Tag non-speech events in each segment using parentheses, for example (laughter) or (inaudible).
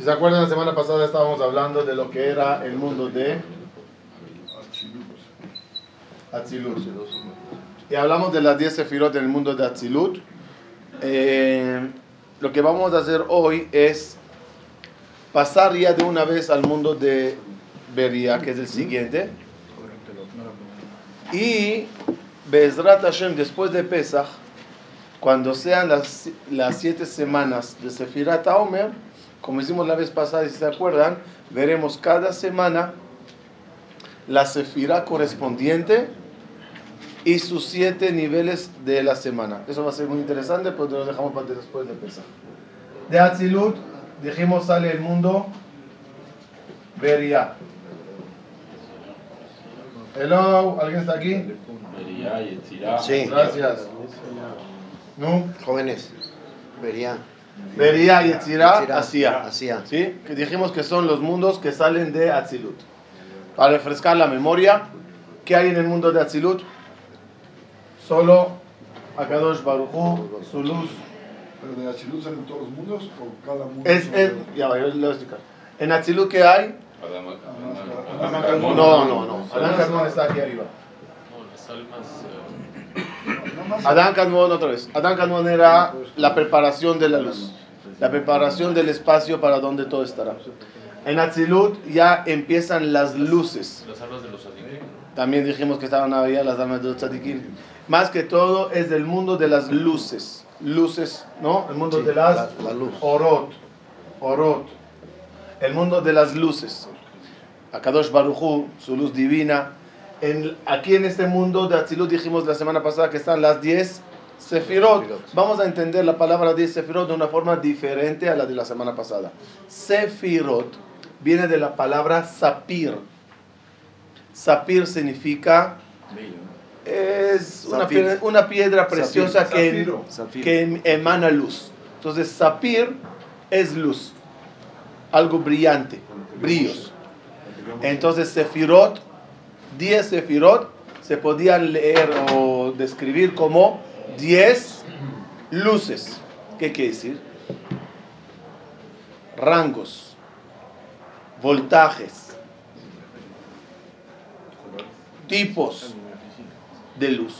Si se acuerdan, la semana pasada estábamos hablando de lo que era el mundo de Atzilut. Y hablamos de las 10 sefirot en el mundo de Atzilut. Eh, lo que vamos a hacer hoy es pasar ya de una vez al mundo de Beria, que es el siguiente. Y Bezrat Hashem, después de Pesach, cuando sean las, las siete semanas de Sefirat Omer, como hicimos la vez pasada, si se acuerdan, veremos cada semana la Sefirá correspondiente y sus siete niveles de la semana. Eso va a ser muy interesante, pues lo dejamos para después de Pesach. De Atzilut, dijimos, sale el mundo Beria. Hello, ¿alguien está aquí? Sí. Gracias. ¿No? Jóvenes, vería. Beria, Yetzirah, Asia. ¿Sí? Que dijimos que son los mundos que salen de Atzilut. Para refrescar la memoria, ¿qué hay en el mundo de Atzilut? Solo Akadosh Baruj Hu, su luz. ¿Pero de Achilut salen todos los mundos o cada mundo? Es, es, de- ya yo le voy a explicar. En Atzilut, ¿qué hay? No, no, no. Adán Kadmon está aquí arriba. No, las almas. Adán Kadmon otra vez. Adán Kadmon era la preparación de la luz. La preparación del espacio para donde todo estará. En Atzilut ya empiezan las luces. las almas de los adivinos. También dijimos que estaban ahí las almas de los tzadikim. Más que todo es del mundo de las luces. Luces, ¿no? El mundo Sí, de las la- la luz. orot. Orot. El mundo de las luces. Akadosh Baruchu, su luz divina. En, aquí en este mundo de Atzilut dijimos la semana pasada que están las 10 Sefirot. Vamos a entender la palabra 10 Sefirot de una forma diferente a la de la semana pasada. Sefirot viene de la palabra sapir. Sapir significa es una piedra, una piedra preciosa que. Zafiro. que em- emana luz. Entonces, sapir es luz, algo brillante, brillos. Entonces, sefirot, 10 sefirot, se podían leer o describir como 10 luces. ¿Qué quiere decir? Rangos, voltajes, tipos de luz.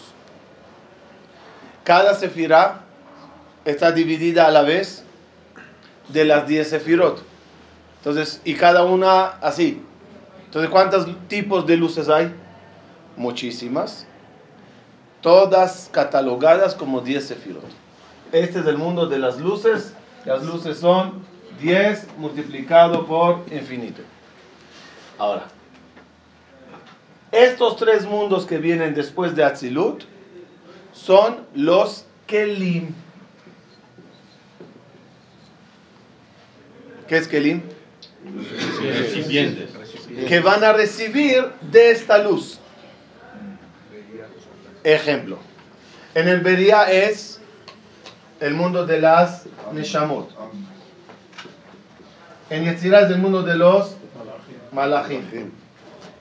Cada sefirá está dividida a la vez de las 10 sefirot. Entonces, y cada una así. Entonces, ¿cuántos tipos de luces hay? Muchísimas. Todas catalogadas como 10 sefirot. Este es el mundo de las luces. Las luces son 10 multiplicado por infinito. Ahora, estos tres mundos que vienen después de Atzilut son los Kelim. ¿Qué es Kelim? Recipientes. Que van a recibir de esta luz. Ejemplo. En el Beria es el mundo de las Neshamot. En Yetzirah es el mundo de los Malachim.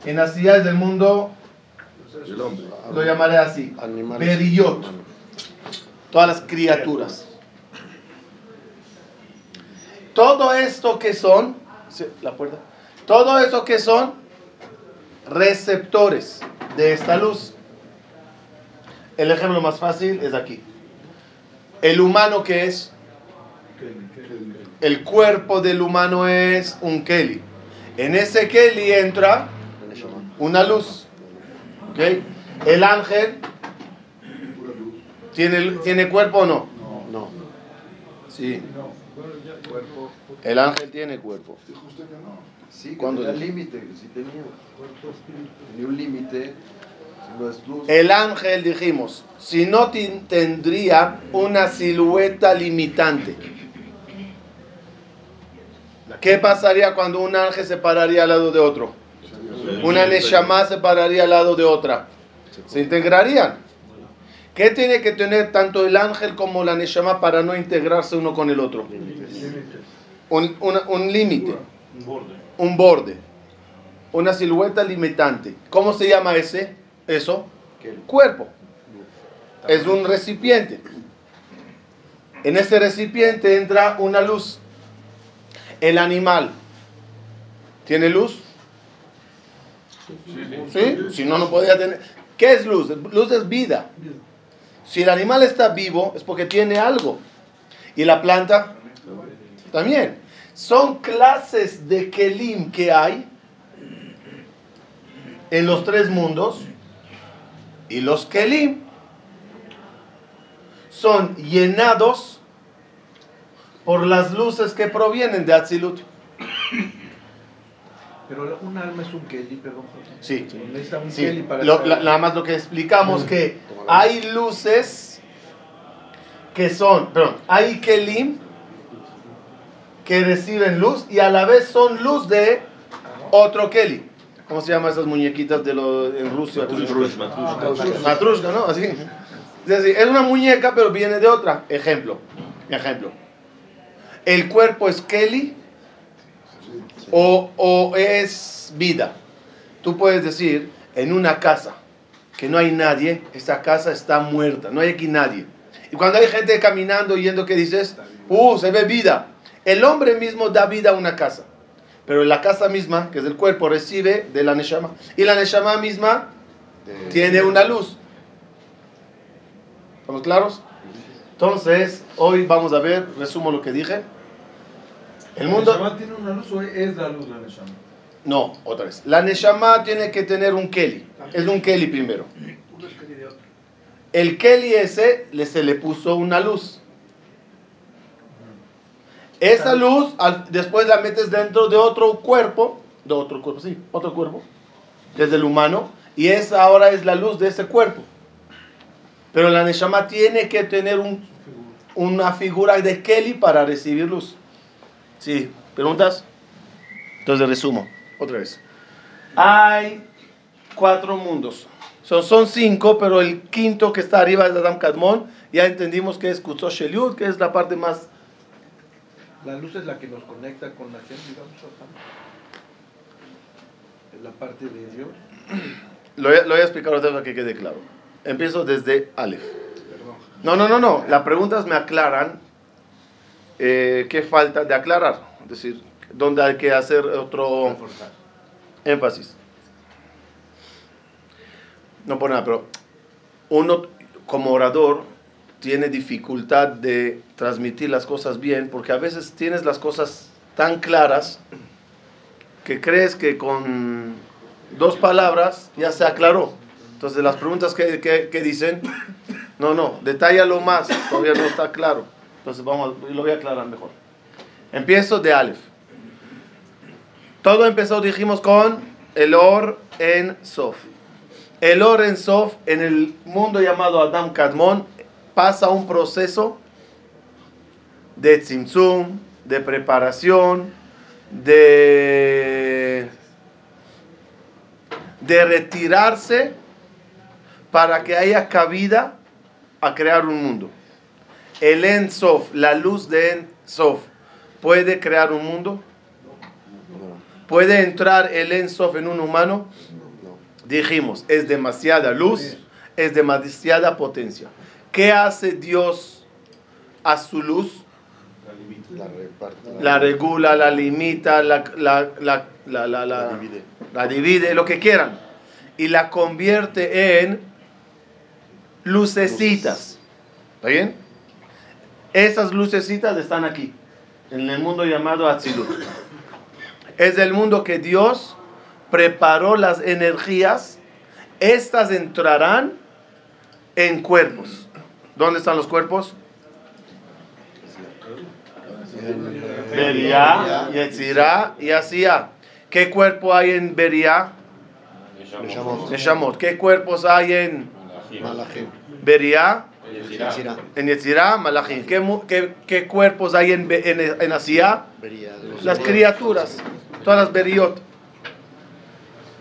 En Asiyah es el mundo, lo llamaré así, Animales. Beriyot. Todas las criaturas. Todo esto que son, la puerta, todo eso que son receptores de esta luz. El ejemplo más fácil es aquí. El humano que es, el cuerpo del humano es un Keli. En ese Keli entra una luz. ¿ok? El ángel tiene, tiene cuerpo o no? No. Sí. El ángel tiene cuerpo. Sí, que ¿Cuándo tenía dijo? límite, sí tenía. Tenía un límite. El ángel, dijimos, si no tendría una silueta limitante. ¿Qué pasaría cuando un ángel se pararía al lado de otro? Una Neshama se pararía al lado de otra. Se integrarían. ¿Qué tiene que tener tanto el ángel como la Neshama para no integrarse uno con el otro? Un, una- un límite, Un borde. Un borde, una silueta limitante. ¿Cómo se llama ese? Eso, cuerpo. Es un recipiente. En ese recipiente entra una luz. El animal tiene luz. ¿Sí? Si no, no podría tener. ¿Qué es luz? Luz es vida. Si el animal está vivo es porque tiene algo. Y la planta también. Son clases de kelim que hay en los tres mundos. Y los kelim son llenados por las luces que provienen de Atzilut. Pero un alma es un Kelly, perdón. Sí. Necesita un Sí, Kelly para lo- estar- la- nada más lo que explicamos que hay luces que son, perdón, hay kelim que reciben luz y a la vez son luz de otro keli. ¿Cómo se llaman esas muñequitas de lo, en Rusia? Matrushka, ¿no? Así. Es decir, es una muñeca pero viene de otra. Ejemplo. Ejemplo. El cuerpo es keli o, o es vida. Tú puedes decir, en una casa que no hay nadie, esa casa está muerta, no hay aquí nadie. Y cuando hay gente caminando yendo, ¿qué dices? Uh, se ve vida. El hombre mismo da vida a una casa. Pero la casa misma, que es el cuerpo, recibe de la Neshama. Y la Neshama misma tiene una luz. ¿Estamos claros? Entonces, hoy vamos a ver, resumo lo que dije. El mundo... ¿La Neshama tiene una luz o es la luz la Neshama? No, otra vez. La Neshama tiene que tener un Keli. Es un Keli primero. El Keli ese le, se le puso una luz. Esa luz al- después la metes dentro de otro cuerpo, de otro cuerpo, sí, otro cuerpo, desde el humano, y esa ahora es la luz de ese cuerpo. Pero la Neshama tiene que tener un- una figura de Keli para recibir luz. Sí, ¿preguntas? Entonces resumo, otra vez. Hay cuatro mundos. Son, son cinco, pero el quinto que está arriba es Adam Kadmon. Ya entendimos que es Kutzosh Eliud, que es la parte más... La luz es la que nos conecta con la gente, digamos. Es la parte de Dios. Lo, voy a- lo voy a explicar otra vez para que quede claro. Empiezo desde Aleph. Perdón. No, no, no, no. Las preguntas me aclaran eh, qué falta de aclarar. Es decir, dónde hay que hacer otro énfasis. No por nada, pero uno como orador tiene dificultad de transmitir las cosas bien porque a veces tienes las cosas tan claras que crees que con dos palabras ya se aclaró. Entonces las preguntas que, que- que dicen, no, no, detállalo más, todavía no está claro. Entonces vamos, lo voy a aclarar mejor. Empiezo de Aleph. Todo empezó, dijimos, con el Or en Sof. El Or en Sof, en el mundo llamado Adam Kadmon, pasa un proceso de tzimtzum, de preparación, de, de retirarse para que haya cabida a crear un mundo. El En Sof, la luz de En Sof, ¿puede crear un mundo? ¿Puede entrar el En Sof en un humano? Dijimos, es demasiada luz, es demasiada potencia. ¿Qué hace Dios a su luz? La reparte. La regula, la limita, la, la, la, la, la- la- La divide. la divide, lo que quieran. Y la convierte en lucecitas. ¿Está bien? Esas lucecitas están aquí, en el mundo llamado Atzilut. Es el mundo que Dios preparó las energías. Estas entrarán en cuerpos. ¿Dónde están los cuerpos? Beria, Yetzirah y Asía. ¿Qué cuerpo hay en Beria? Neshamot. Neshamot. ¿Qué cuerpos hay en Malachim. Beria? En Yetzirah, Malachim. ¿Qué, mu- qué- qué cuerpos hay en, en, en Asía? Las criaturas. Todas las Beriot.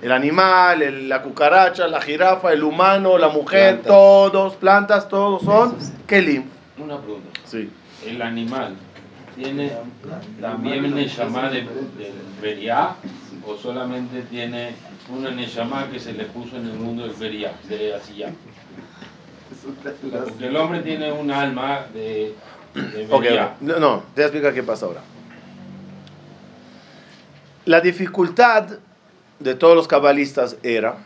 El animal, el- la cucaracha, la jirafa, el humano, la mujer, Plantas. todos, plantas, todos son Kelim. Una pregunta. Sí. ¿El animal tiene también Neshama de, del Beriá o solamente tiene una Neshama que se le puso en el mundo del Beriá, de Asiyá? Porque el hombre tiene un alma de, de. No, no, te voy a explicar qué pasa ahora. La dificultad de todos los cabalistas era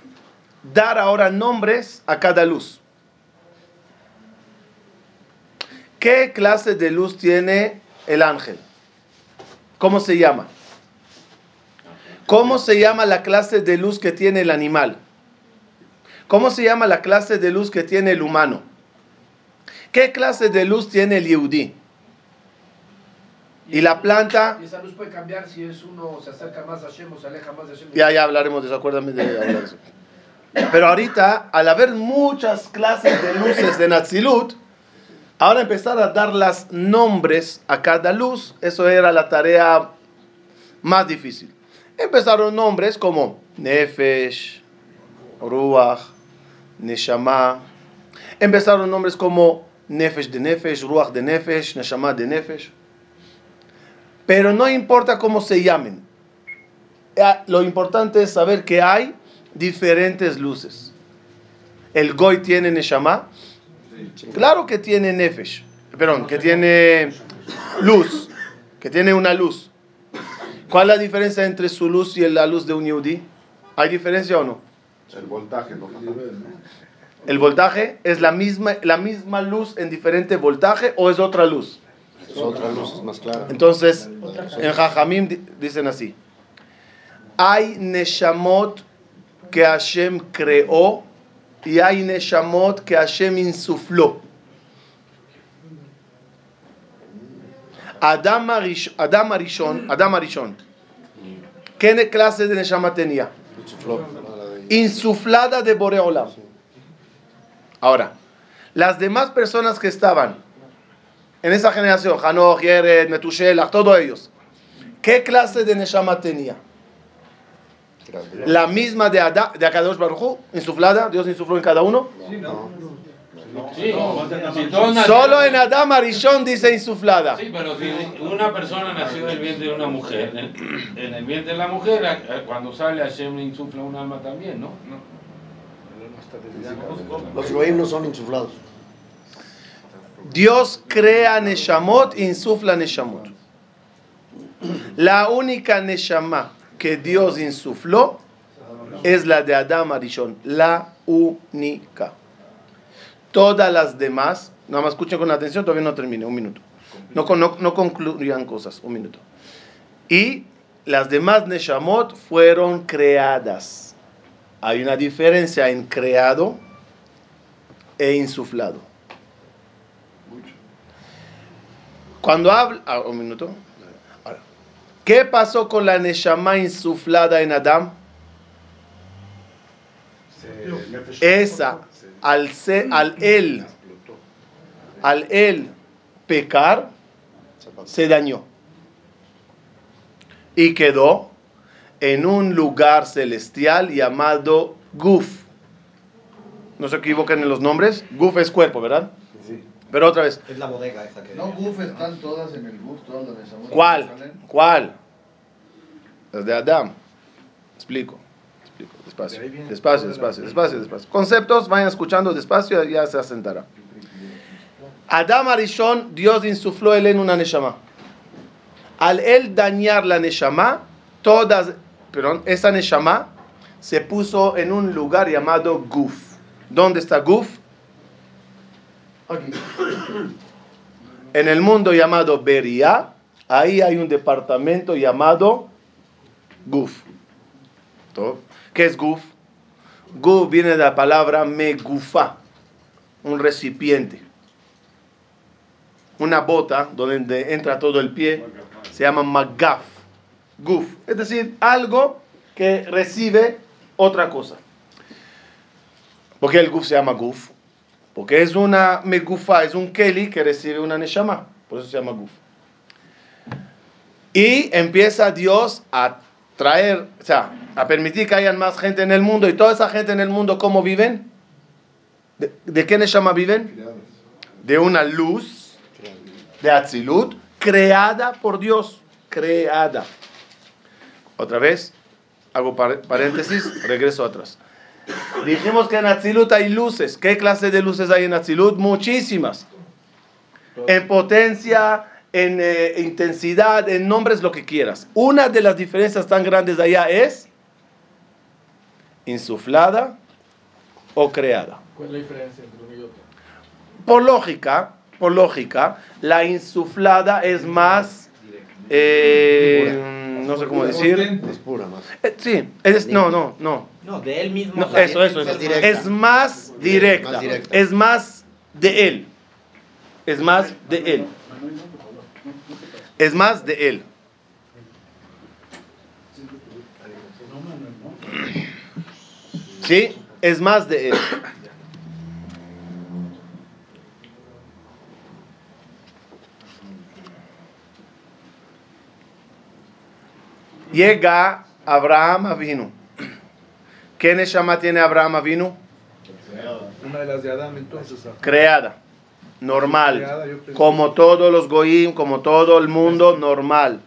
dar ahora nombres a cada luz. ¿Qué clase de luz tiene el ángel? ¿Cómo se llama? ¿Cómo se llama la clase de luz que tiene el animal? ¿Cómo se llama la clase de luz que tiene el humano? ¿Qué clase de luz tiene el yehudí? Y la planta, Y esa luz puede cambiar si es uno se acerca más a Hashem o se aleja más de Hashem. ya, ya hablaremos de eso, acuérdame de hablar de eso. Pero ahorita, al haber muchas clases de luces de Natzilut, ahora empezar a dar las nombres a cada luz, eso era la tarea más difícil. Empezaron nombres como Nefesh, Ruach, Neshama. Empezaron nombres como Nefesh de Nefesh, Ruach de Nefesh, Neshama de Nefesh. Pero no importa cómo se llamen. Eh, Lo importante es saber que hay diferentes luces. El Goy tiene Neshama. Claro que tiene Nefesh. Perdón, que tiene luz. Que tiene una luz. ¿Cuál es la diferencia entre su luz y la luz de un Yehudi? ¿Hay diferencia o no? El voltaje, ¿no? ¿El voltaje es la misma, la misma luz en diferente voltaje o es otra luz? Es otra luz, es más clara. Entonces, en Jajamim di- dicen así: hay Neshamot que Hashem creó y hay Neshamot que Hashem insufló. Adam, Arish- Adam Arishon, Adam Arishon, ¿qué clase de Neshama tenía? Insuflada de Boreolam. Ahora, las demás personas que estaban en esa generación, Hanoch, Yered, Metushelach, todos ellos, ¿qué clase de Neshama tenía? La misma de, Ada, de Akadosh Baruj Hu, insuflada, Dios insufló en cada uno. Sí, todos nacieron- Solo en Adam Arishon dice insuflada. Sí, pero si una persona nació del vientre de una mujer, en, en el vientre de la mujer, cuando sale Hashem le insufla un alma también, ¿no? Los goyim no son insuflados. Dios crea Neshamot, insufla Neshamot. La única Neshama que Dios insufló es la de Adam Arishon, la única. Todas las demás, nada más escuchen con atención, todavía no termine, un minuto. No, no, no concluyan cosas, un minuto. Y las demás Neshamot fueron creadas. Hay una diferencia en creado e insuflado. Cuando habla, ah, un minuto. Ahora, ¿Qué pasó con la Neshama insuflada en Adam? Esa, al, ser, al él, al él pecar, se dañó. Y quedó en un lugar celestial llamado Guf. No se equivoquen en los nombres. Guf es cuerpo, ¿verdad? Pero otra vez. Es la bodega esa que. No, Guf están todas en el Guf, todas las de Samuel. ¿Cuál? ¿Cuál? Las de Adam. Explico. Explico. Despacio. Despacio, despacio, despacio, despacio. Conceptos, vayan escuchando despacio y ya se asentará. Adam Arishon, Dios insufló él en una Neshama. Al él dañar la Neshama, todas, perdón, esa Neshama se puso en un lugar llamado Guf. ¿Dónde está Guf? En el mundo llamado Beria, ahí hay un departamento llamado Guf. ¿Qué es Guf? Guf viene de la palabra megufa, un recipiente. Una bota donde entra todo el pie se llama magaf. Guf, es decir, algo que recibe otra cosa. ¿Por qué el guf se llama guf? Porque es una megufa, es un keli que recibe una neshama. Por eso se llama guf. Y empieza Dios a traer, o sea, a permitir que hayan más gente en el mundo. Y toda esa gente en el mundo, ¿cómo viven? ¿De, de qué neshama viven? De una luz de Atzilut creada por Dios. Creada. Otra vez, hago par- paréntesis, regreso atrás. Dijimos que en Atzilut hay luces. ¿Qué clase de luces hay en Atzilut? Muchísimas. En potencia, en eh, intensidad, en nombres, lo que quieras. Una de las diferencias tan grandes allá es insuflada o creada. ¿Cuál es la diferencia entre uno y otro? Por lógica, por lógica, la insuflada es más, eh, no sé cómo decir. Es pura más. Eh, sí, es, no, no, no. No, de él mismo. No, eso, eso, eso. directa. Es más directa. Más directa. Es más de él. Es más de él. Es más de él. Sí, es más de él. Llega Abraham vino. ¿Qué Neshama tiene Abraham vino? Una de las de entonces. ah. Creada, normal, Creada, como todos los goyim, como todo el mundo, normal.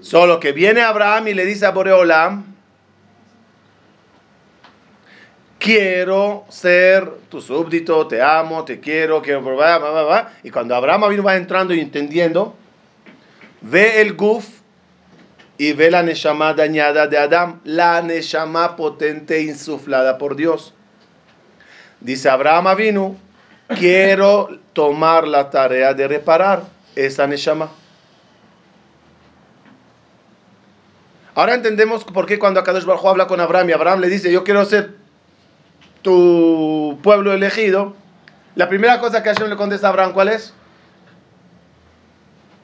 Solo que viene Abraham y le dice a Boreolam, quiero ser tu súbdito, te amo, te quiero, quiero, bla, bla, bla, bla". y cuando Abraham vino va entrando y entendiendo, ve el guf y ve la neshama dañada de Adam, la neshama potente insuflada por Dios. Dice Abraham vino, quiero tomar la tarea de reparar esa neshama. Ahora entendemos por qué cuando Akadosh Baruj Hu habla con Abraham y Abraham le dice, yo quiero ser tu pueblo elegido, la primera cosa que Hashem le contesta a Abraham, ¿cuál es?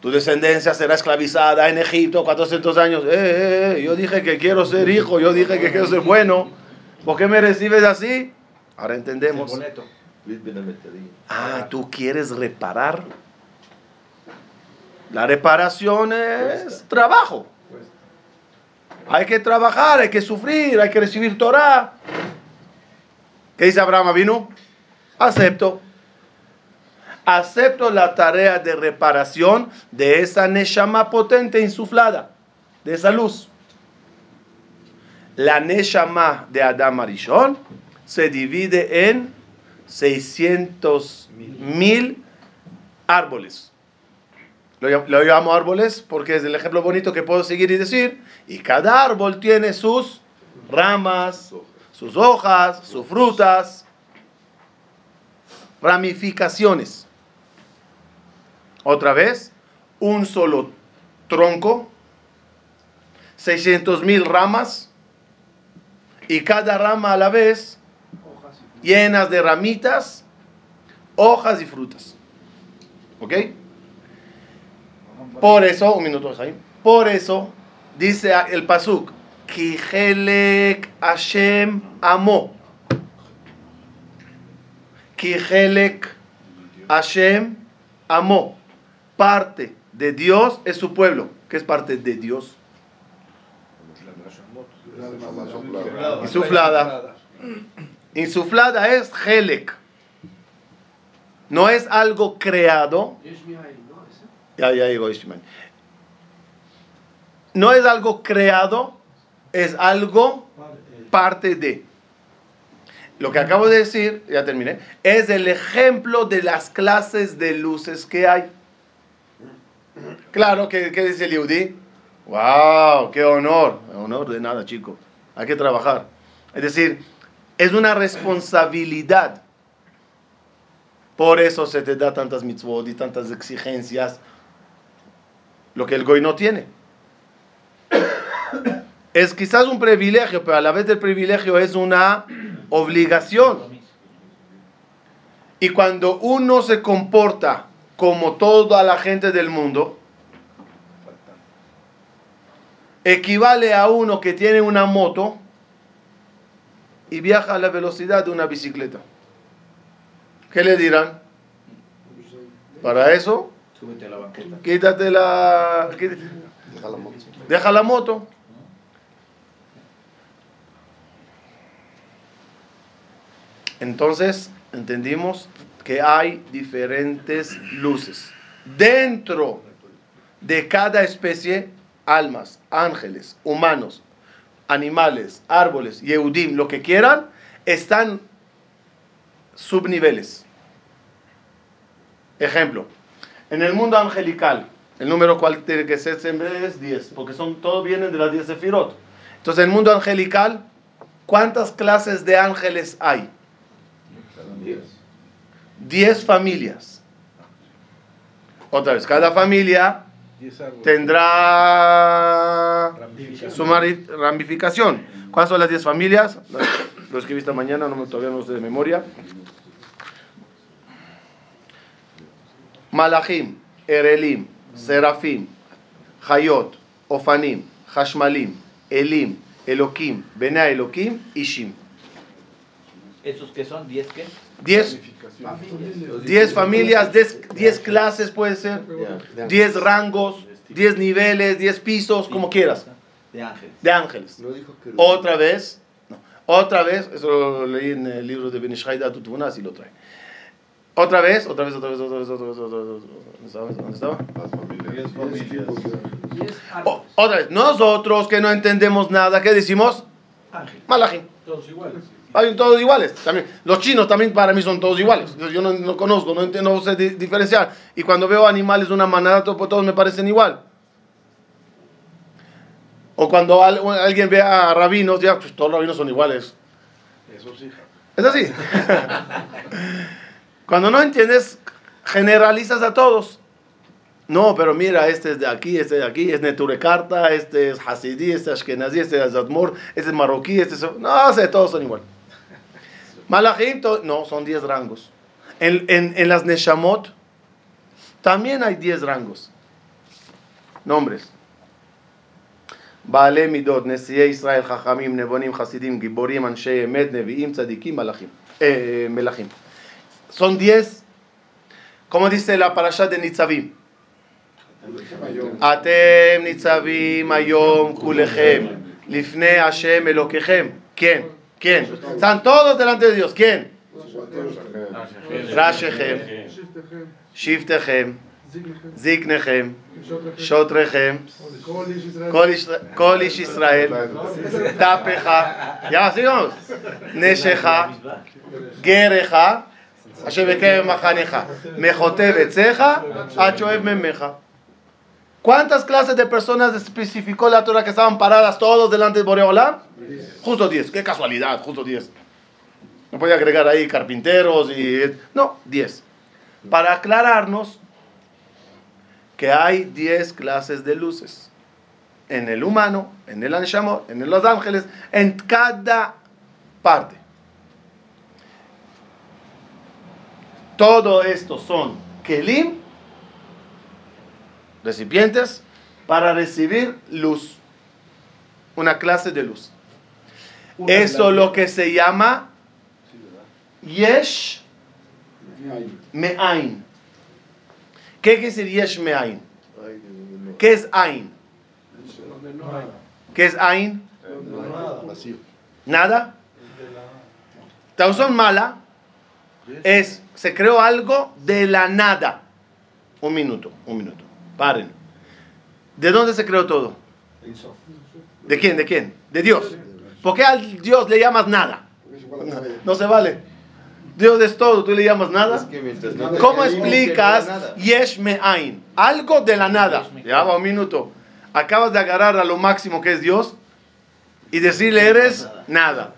Tu descendencia será esclavizada en Egipto 400 años. Eh, eh, eh, yo dije que quiero ser hijo, yo dije que quiero ser bueno. ¿Por qué me recibes así? Ahora entendemos. Ah, tú quieres reparar. La reparación es trabajo. Hay que trabajar, hay que sufrir, hay que recibir Torah. ¿Qué dice Abraham vino? Acepto. Acepto la tarea de reparación de esa Neshama potente insuflada, de esa luz. La Neshama de Adam Arishon se divide en 600 mil árboles. Lo llamo árboles porque es el ejemplo bonito que puedo seguir y decir. Y cada árbol tiene sus ramas, sus hojas, sus frutas, ramificaciones. Otra vez, un solo tronco, 600 mil ramas, y cada rama a la vez llenas de ramitas, hojas y frutas. ¿Ok? Por eso, un minuto, Jaime. Por eso dice el pasuk, Kihelek Hashem amo. Kihelek Hashem amo. Parte de Dios es su pueblo. ¿Qué es parte de Dios? Insuflada. Insuflada es Helek. No es algo creado. Ya, ya Ishmael. No es algo creado, es algo parte de. Lo que acabo de decir, ya terminé, es el ejemplo de las clases de luces que hay. Claro, ¿qué, qué dice el? ¡Wow! ¡Qué honor! Honor de nada, chico. Hay que trabajar. Es decir, es una responsabilidad. Por eso se te da tantas mitzvot y tantas exigencias. Lo que el goy no tiene. Es quizás un privilegio, pero a la vez del privilegio es una obligación. Y cuando uno se comporta como toda la gente del mundo, equivale a uno que tiene una moto y viaja a la velocidad de una bicicleta. ¿Qué le dirán? Para eso, la quítate la... Deja la moto. Deja la moto. Entonces, entendimos que hay diferentes luces. Dentro de cada especie, almas, ángeles, humanos, animales, árboles, Yehudim, lo que quieran, están subniveles. Ejemplo, en el mundo angelical, el número cual tiene que ser siempre es 10, porque son, todos vienen de las 10 sefirot. Entonces, en el mundo angelical, ¿cuántas clases de ángeles hay? 10 familias. Otra vez, cada familia Diez tendrá Ramificación. su mari- ramificación. ¿Cuáles son las 10 familias? Lo escribí esta mañana, no me, todavía no lo sé de memoria. Malachim, Erelim, Serafim, Hayot, Ofanim, Hashmalim, Elim, Elokim, Bena Elokim y Shim. ¿Esos que son? ¿10 qué? 10 10 familias, 10 clases puede ser, Ya, ya. 10 rangos, 10 niveles, 10 pisos, como quieras, De ángeles. de Otra vez, no, otra vez, eso lo leí en el libro de Benishai Tutuna, así lo trae. Otra vez, otra vez, otra vez, otra vez, otra vez, otra vez, otra vez, ¿dónde estaba? ¿Dónde estaba? Otra vez, nosotros que no entendemos nada, ¿qué decimos? Malachim. Todos iguales. Hay todos iguales. También. Los chinos también para mí son todos iguales. Yo no, no conozco, no, entiendo, no sé di- diferenciar. Y cuando veo animales de una manada, to- todos me parecen igual. O cuando al- alguien ve a rabinos, ya, pues todos los rabinos son iguales. Eso sí. Es así. (laughs) Cuando no entiendes, generalizas a todos. No, pero mira, este es de aquí, este es de aquí, es Neturekarta, este es Hasidí, este es Ashkenazi, este es Admor, este es marroquí, este es... No sé, todos son igual. Malachim, no, son 10 rangos. En, en, en, las Neshamot también hay 10 rangos. Nombres. Baale Midot, Nesiye Israel, Jajamim, Nebonim, Hasidim, Giborim, Anshe, Emet, Neviim, Tzadikim, Malachim. Eh, Son 10, como dice la parasha de Nitzavim. Atem Nitzavim, Ayom, Kulechem, Lifne, Hashem, Eloquechem. ¿Quién? ¿Quién? Están todos delante de Dios. ¿Quién? Rashechem, Shiftechem, Ziknechem, Shotrechem, Kolish Israel. Tapecha, Ya, sigamos. Neshecha, Gerecha, Hashem בקרב Machanecha, מחוטב עציך, עד Memecha. ¿Cuántas clases de personas especificó la Torah que estaban paradas todos delante de Boreolam? Justo 10. Qué casualidad, justo 10. No podía agregar ahí carpinteros y... No, 10. Para aclararnos que hay 10 clases de luces. En el humano, en el Anshamot, en los ángeles, en cada parte. Todo esto son Kelim, recipientes, para recibir luz. Una clase de luz. Eso lo que se llama Yesh Me'ain. ¿Qué quiere decir Yesh Me'ain? ¿Qué es Ain? ¿Qué es Ain? Nada. Traducción mala es, se creó algo de la nada. Un minuto, un minuto. Paren. ¿De dónde se creó todo? ¿De quién? ¿De quién? De Dios. ¿Por qué al Dios le llamas nada? No, no se vale. Dios es todo, tú le llamas nada. No ¿Cómo explicas no. Yesh Me'ain? Algo de la nada. Ya va un minuto. Acabas de agarrar a lo máximo que es Dios y decirle eres nada.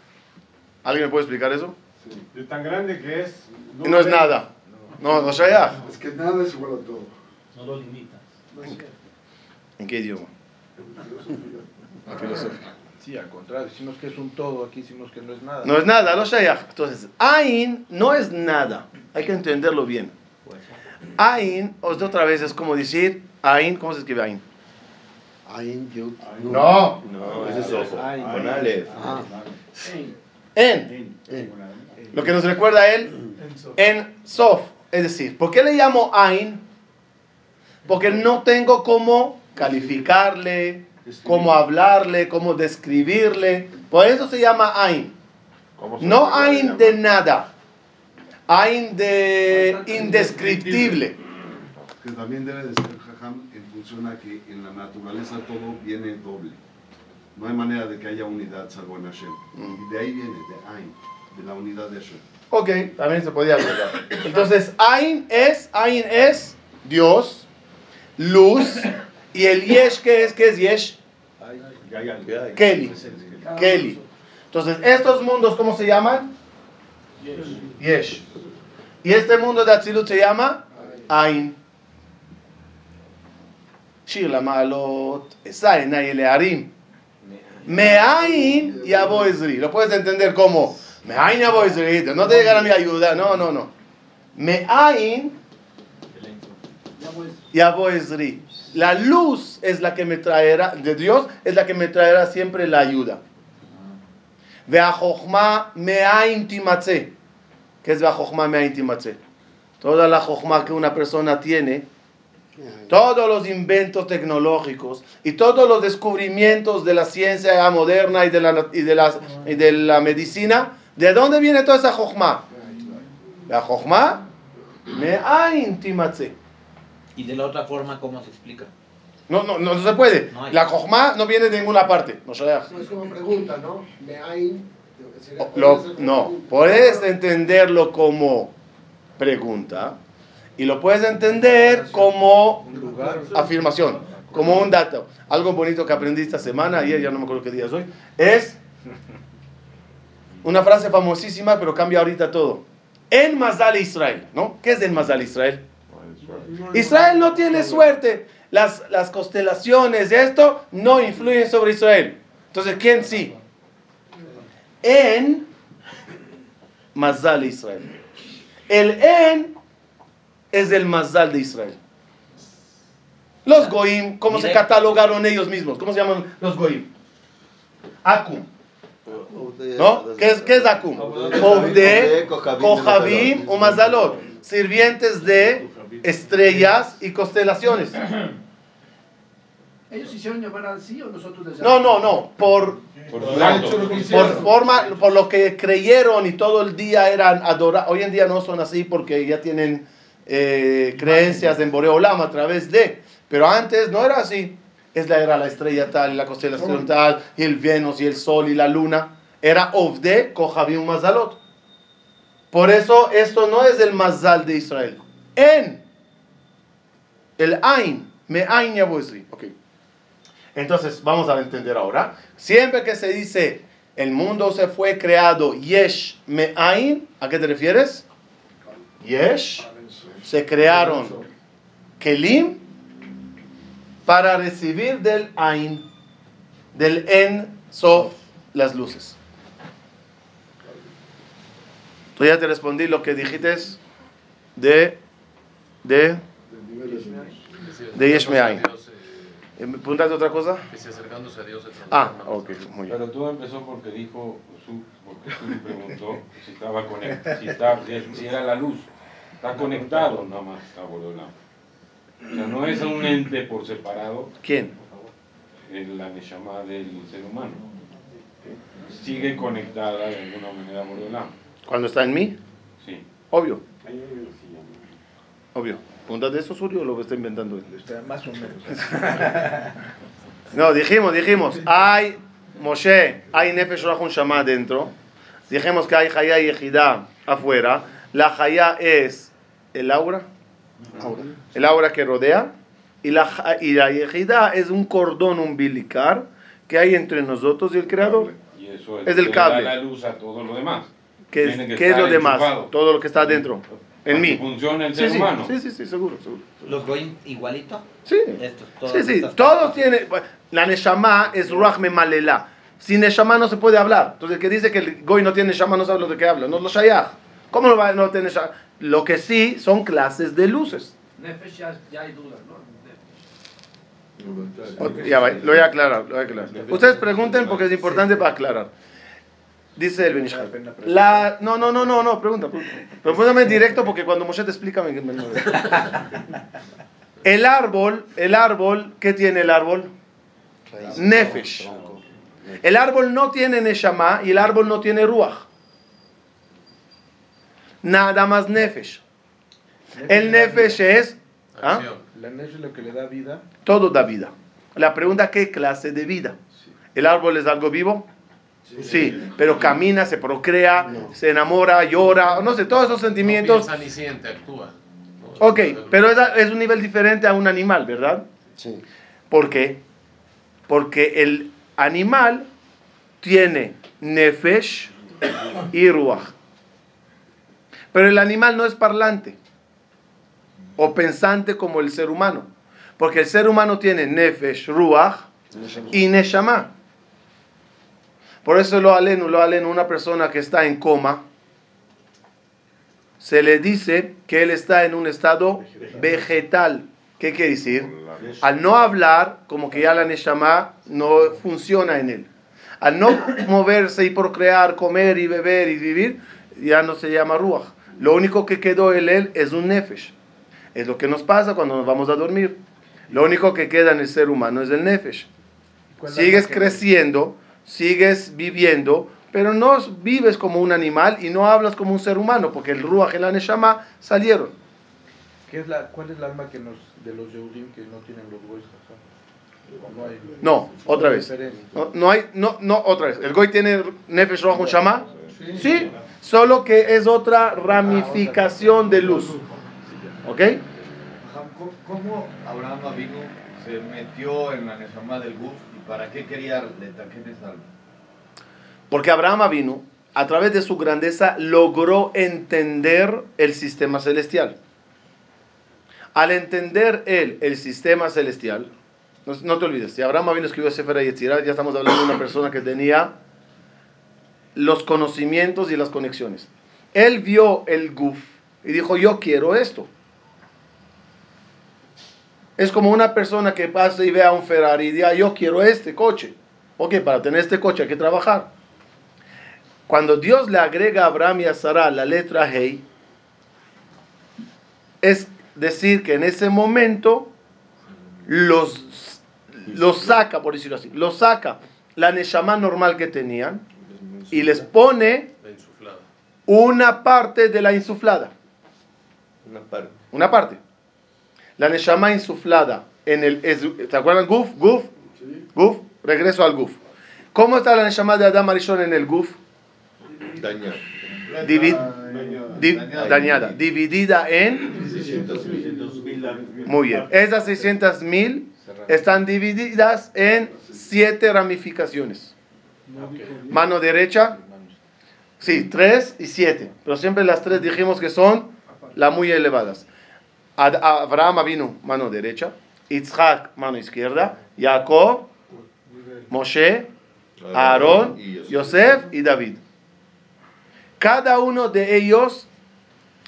¿Alguien me puede explicar eso? De tan grande que es. Y no es nada. No, no ya. Es que nada es igual a todo. No lo limitas. ¿En qué idioma? La filosofía. Sí, al contrario, decimos que es un todo, aquí decimos que no es nada. No es nada, lo shayach. Entonces, Ain no es nada. Hay que entenderlo bien. Ain, o de otra vez, es como decir Ain, ¿cómo se escribe Ain? Ain, Yud. No. No, ese es ojo. Con Aleph. Ah, En. Lo que nos recuerda a él, en Sof. Es decir, ¿por qué le llamo Ain? Porque no tengo cómo calificarle, cómo hablarle, cómo describirle. Por eso se llama Ain. No Ain de nada. Ain de indescriptible. Que también debe de ser Jajam en función a que en la naturaleza todo viene doble. No hay manera de que haya unidad salvo en Hashem. Y de ahí viene, de Ain, de la unidad de Hashem. Ok, también se podía agregar. Entonces, Ain es, Ain es Dios, luz, y el Yesh, ¿qué es? ¿Qué es Yesh? Kelly. Kelly. Entonces, estos mundos, ¿cómo se llaman? Yesh. Y este mundo de Atzilut se llama Ain. Shir la Malot, Esa Elearim. Me'ain Ezri. Lo puedes entender como Me'ain Yabo Ezri. No te llegará mi ayuda. No, no, no. Me'ain Yabo Ezri. La luz es la que me traerá, de Dios, es la que me traerá siempre la ayuda. Ve'achochma me'ain timatze. ¿Qué es ve'achochma me'ain timatze? Toda la jochma que una persona tiene, todos los inventos tecnológicos y todos los descubrimientos de la ciencia moderna y de la, y de las- y de la medicina, ¿de dónde viene toda esa jochma? La jochma me'ain timatze. Y de la otra forma, ¿cómo se explica? No, no, no, no se puede. No. La jochma no viene de ninguna parte. No, es como pregunta, ¿no? Lo- no, pregunta. puedes entenderlo como pregunta y lo puedes entender como afirmación, como un dato. Algo bonito que aprendí esta semana, ayer ya no me acuerdo qué día es hoy, es una frase famosísima, pero cambia ahorita todo. En Mazal Israel, ¿no? ¿Qué es en Mazal Israel? Israel no tiene suerte. Las, las constelaciones de esto no influyen sobre Israel. Entonces, ¿quién sí? En Mazal Israel. El en es el Mazal de Israel. Los Goim, ¿cómo se catalogaron ellos mismos? ¿Cómo se llaman los Goim? Akum. ¿No? ¿Qué es, qué es Akum? Ovde, Kohabim o Mazalot. Sirvientes de estrellas y constelaciones. ¿Ellos hicieron llamar así o nosotros les No, no, no. Por, Por forma, por lo que creyeron y todo el día eran adorados. Hoy en día no son así porque ya tienen eh, creencias en Boreolam a través de. Pero antes no era así. Es la, era la estrella tal, y la constelación tal, y el Venus y el Sol y la Luna. Era Ovde, Kohabim Mazalot. Por eso esto no es el Mazal de Israel. En el Ain, me Ain Yabuesri. Ok. Entonces, vamos a entender ahora. Siempre que se dice el mundo se fue creado Yesh Me'ain, ¿a qué te refieres? Yesh, se crearon Kelim para recibir del Ain, del En Sof, las luces. Tú ya te respondí lo que dijiste de, de, de Yesh. Eh, ¿Me preguntaste otra cosa? Que si acercándose a Dios se Ah, ok, muy bien. Pero todo empezó porque dijo, su, porque tú me preguntó si estaba conectado, si, estaba- si- era la luz. Está conectado nada más. O sea, no es un ente por separado ¿Quién? en la Neshama del ser humano. Sigue conectada de alguna manera a Boreolam. Cuando está en mí, Sí. obvio. Obvio. ¿Preguntas de eso, Surio, o lo que está inventando él? Más o menos. (laughs) No, dijimos, dijimos, hay Moshe, hay Nefesh Rahun Shama adentro. Dijimos que hay Hayá y Ejidá afuera. La Hayá es el aura, el aura que rodea. Y la, y la Yejidá es un cordón umbilical que hay entre nosotros y el Creador. Y eso Es el que cable. da la luz a todo lo demás. ¿Qué es, que qué es lo demás? Todo lo que está adentro. En mí. que funcione el Sí, ser sí, humano. sí, sí, sí, seguro, seguro. ¿Los Goim igualito? Sí. Estos, todas Sí, sí, todos tienen. La Neshama es Ruach Memalela. Sin Neshama no se puede hablar. Entonces, el que dice que el Goy no tiene Neshama no sabe lo de qué habla. No es lo Shayach. ¿Cómo no va a no tener Neshama? Lo que sí son clases de luces. Nefesh ya, ya hay dudas, ¿no? Ya va, lo voy a aclarar. Lo voy a aclarar. Ustedes pregunten porque es importante para aclarar. Dice el Benishal. La, no, no, no, no, no, pregunta, pregunta. Pero pregúntame en directo porque cuando Moshe te explica me, me- me- (laughs) El árbol, el árbol, ¿qué tiene el árbol? Nefesh. El árbol no tiene Neshama y el árbol no tiene Ruach. Nada más Nefesh. El Nefesh es ¿ah? La nefesh es lo que le da vida. todo da vida. La pregunta, ¿qué clase de vida? ¿El árbol es algo vivo? Sí, pero camina, se procrea, se enamora, llora, no sé, todos esos sentimientos. No piensa ni siente, actúa. Ok, pero es, es un nivel diferente a un animal, ¿verdad? Sí. ¿Por qué? Porque el animal tiene nefesh y ruach. Pero el animal no es parlante o pensante como el ser humano. Porque el ser humano tiene nefesh, ruach y neshama. Por eso lo aleno, lo aleno, una persona que está en coma, se le dice que él está en un estado vegetal. ¿Qué quiere decir? Al no hablar, como que ya la neshama no funciona en él. Al no moverse y procrear, comer y beber y vivir, ya no se llama ruach. Lo único que quedó en él es un nefesh. Es lo que nos pasa cuando nos vamos a dormir. Lo único que queda en el ser humano es el nefesh. Sigues creciendo, sigues viviendo, pero no vives como un animal y no hablas como un ser humano, porque el ruach y la neshama salieron. ¿Qué es la, ¿Cuál es el alma que nos, de los Yehudim que no tienen los goys? jajam? No, hay, No, otra vez. No, no hay, no, no, otra vez. ¿El Goy tiene Nefesh Ruach Neshama? Sí, solo que es otra ramificación de luz. ¿Ok? ¿Cómo- ¿Cómo Abraham Avinu se metió en la Neshama del Guf para qué quería Letaken esa alma? Porque Abraham vino, a través de su grandeza, logró entender el sistema celestial. Al entender él el sistema celestial, no, no te olvides, si Abraham vino escribió Sefer Yetzirah, ya estamos hablando de una persona que tenía los conocimientos y las conexiones. Él vio el guf y dijo, yo quiero esto. Es como una persona que pasa y ve a un Ferrari y diga, yo quiero este coche. Ok, para tener este coche hay que trabajar. Cuando Dios le agrega a Abraham y a Sara la letra Hei, es decir que en ese momento los, los saca, por decirlo así, los saca la Neshama normal que tenían y les pone una parte de la insuflada. Una parte. Una parte. La Neshama insuflada en el. ¿Se acuerdan? Guf, Guf, Guf. Regreso al Guf. ¿Cómo está la Neshama de Adam Arishon en el Guf? Daña. Divid- di- Dañada. dañada. Dividida en. 600 mil. Muy bien. Esas 600 mil están divididas en siete ramificaciones. Mano derecha. Sí, tres y siete. Pero siempre las tres dijimos que son las muy elevadas. Ad- Abraham vino mano derecha. Isaac mano izquierda. Jacob, Moshe, Aarón, Yosef y David. Cada uno de ellos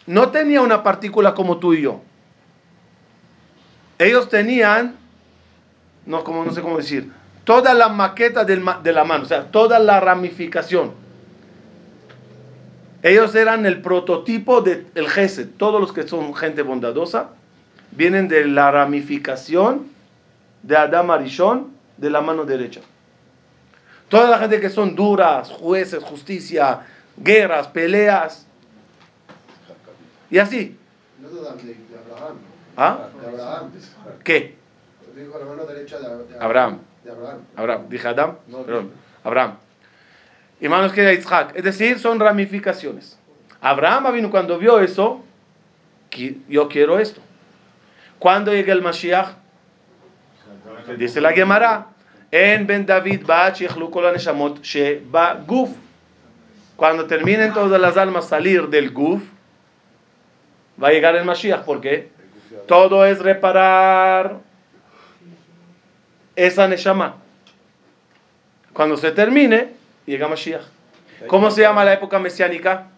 no tenía una partícula como tú y yo. Ellos tenían, no, como, no sé cómo decir, toda la maqueta del de la mano, o sea, toda la ramificación. Ellos eran el prototipo del Gesed. Todos los que son gente bondadosa vienen de la ramificación de Adam Arishon de la mano derecha. Toda la gente que son duras, jueces, justicia, guerras, peleas. Y así. No dudan de, Abraham. ¿Ah? De Abraham. ¿Qué? Dijo la mano derecha de, Abraham. De Abraham. Abraham. Dije Adam. Perdón. Abraham. Y manos que Isaac. Es decir, son ramificaciones. Abraham vino cuando vio eso. Yo quiero esto. Cuando llega el Mashiach? Dice la Gemara. En Ben David guf. Cuando terminen todas las almas salir del guf, va a llegar el Mashiach. ¿Por qué? Todo es reparar esa neshama. Cuando se termine, llega Mashiach. ¿Cómo se llama la época mesiánica?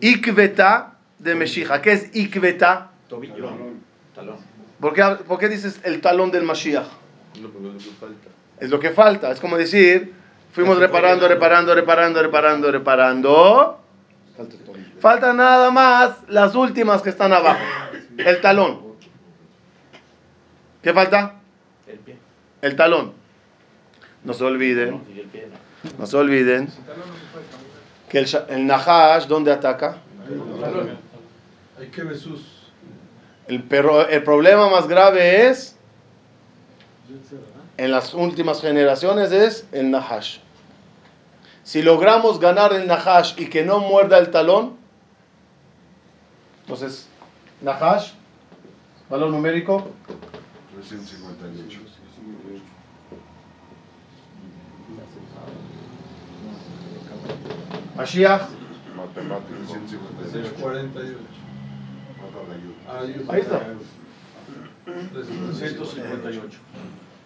Ikveta de Mashiach. ¿Qué es Ikveta? Tobillo. Talón. ¿Por qué, por qué dices el talón del Mashiach? No, porque es lo que falta. Es lo que falta. Es como decir, fuimos reparando, reparando, reparando, reparando, reparando. Falta nada más las últimas que están abajo. El talón. ¿Qué falta? El pie. El talón. No se olviden, no. se olviden que el, el Nahash, ¿dónde ataca? El, pero el problema más grave es en las últimas generaciones es el Nahash. Si logramos ganar el Nahash y que no muerda el talón, entonces, Nahash, valor numérico, 358. Mashiach, Matemático. 358. 48. Mata la ayuda. Yo- Ahí está. 358.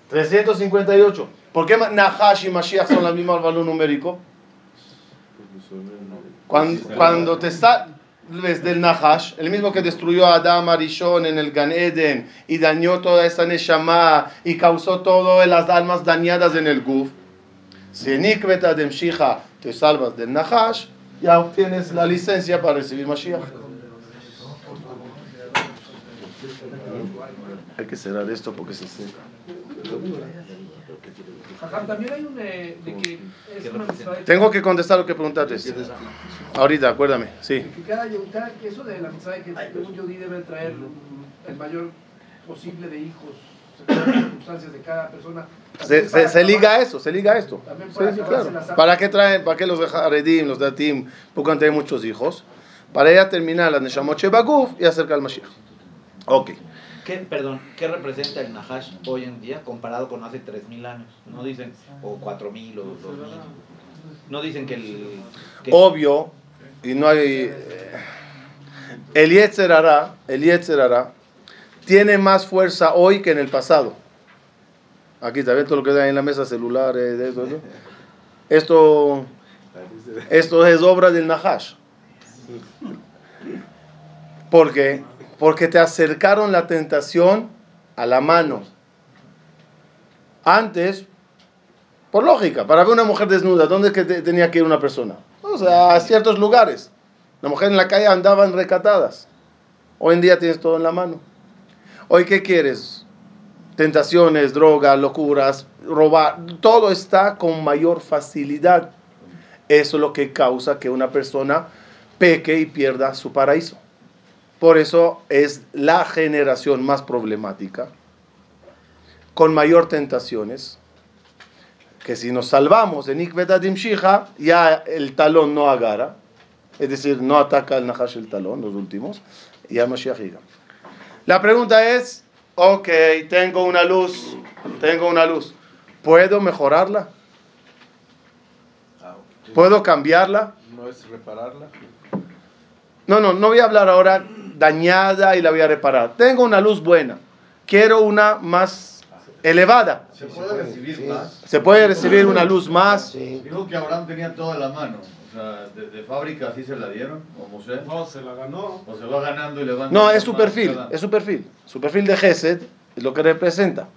358. ¿Por qué Nahash y Mashiach son el mismo valor numérico? Cuando, cuando te sales del Nahash, el mismo que destruyó a Adam Arishon en el Gan Eden y dañó toda esa Neshama y causó todas las almas dañadas en el Guf, si en Ikvet Adem Shija te salvas del Nahash, ya obtienes la licencia para recibir Mashiach. Hay que cerrar esto porque se seca. Jajam, también hay un de que es una mitzvah de- Tengo que contestar lo que preguntaste. Ahorita, acuérdame. Sí. cada, eso de la que un yodí debe traer mm, el mayor posible de hijos según circunstancias de cada persona. Se, se, se liga eso, se liga a esto. Para sí, claro. ¿Para qué traen, para qué los Haredim, los Datim, porque tener muchos hijos? Para ella terminar la Neshamot Shebaguf y acercar al Mashiach. Ok. ¿Qué, perdón, ¿qué representa el Nahash hoy en día comparado con hace 3.000 años? No dicen, o 4.000 o 2.000. No dicen que el... que- Obvio, y no hay. eh, El Yetzer Hara, el Yetzer Hara, tiene más fuerza hoy que en el pasado. Aquí está viendo todo lo que hay en la mesa, celulares, eso. Esto, esto es obra del Nahash. ¿Por qué? Porque te acercaron la tentación a la mano. Antes, por lógica, para ver una mujer desnuda, ¿dónde tenía que ir una persona? O sea, a ciertos lugares. La mujer en la calle andaban recatadas. Hoy en día tienes todo en la mano. Hoy, ¿qué quieres? Tentaciones, drogas, locuras, robar. Todo está con mayor facilidad. Eso es lo que causa que una persona peque y pierda su paraíso. Por eso es la generación más problemática, con mayor tentaciones, que si nos salvamos en Ikvetadim Shija, ya el talón no agarra, es decir, no ataca el Nahash el talón, los últimos, y ya Mashiach. La pregunta es, ok, tengo una luz, tengo una luz, ¿puedo mejorarla? Ah. ¿Puedo cambiarla? No es repararla. No, no, no voy a hablar ahora dañada y la voy a reparar. Tengo una luz buena, quiero una más elevada. ¿Se puede recibir más? Se puede recibir una luz más. Dijo que Abraham tenía toda la mano. Sea, de, de fábrica así se la dieron, o Moshe. No, se la ganó. O se va ganando y le van No, es su perfil, cada- es su perfil. Su perfil de Gesed es lo que representa.